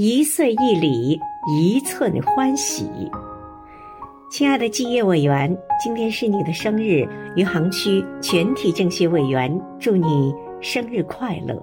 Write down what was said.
一岁一礼，一寸欢喜。亲爱的基业委员，今天是你的生日，余杭区全体政协委员，祝你生日快乐。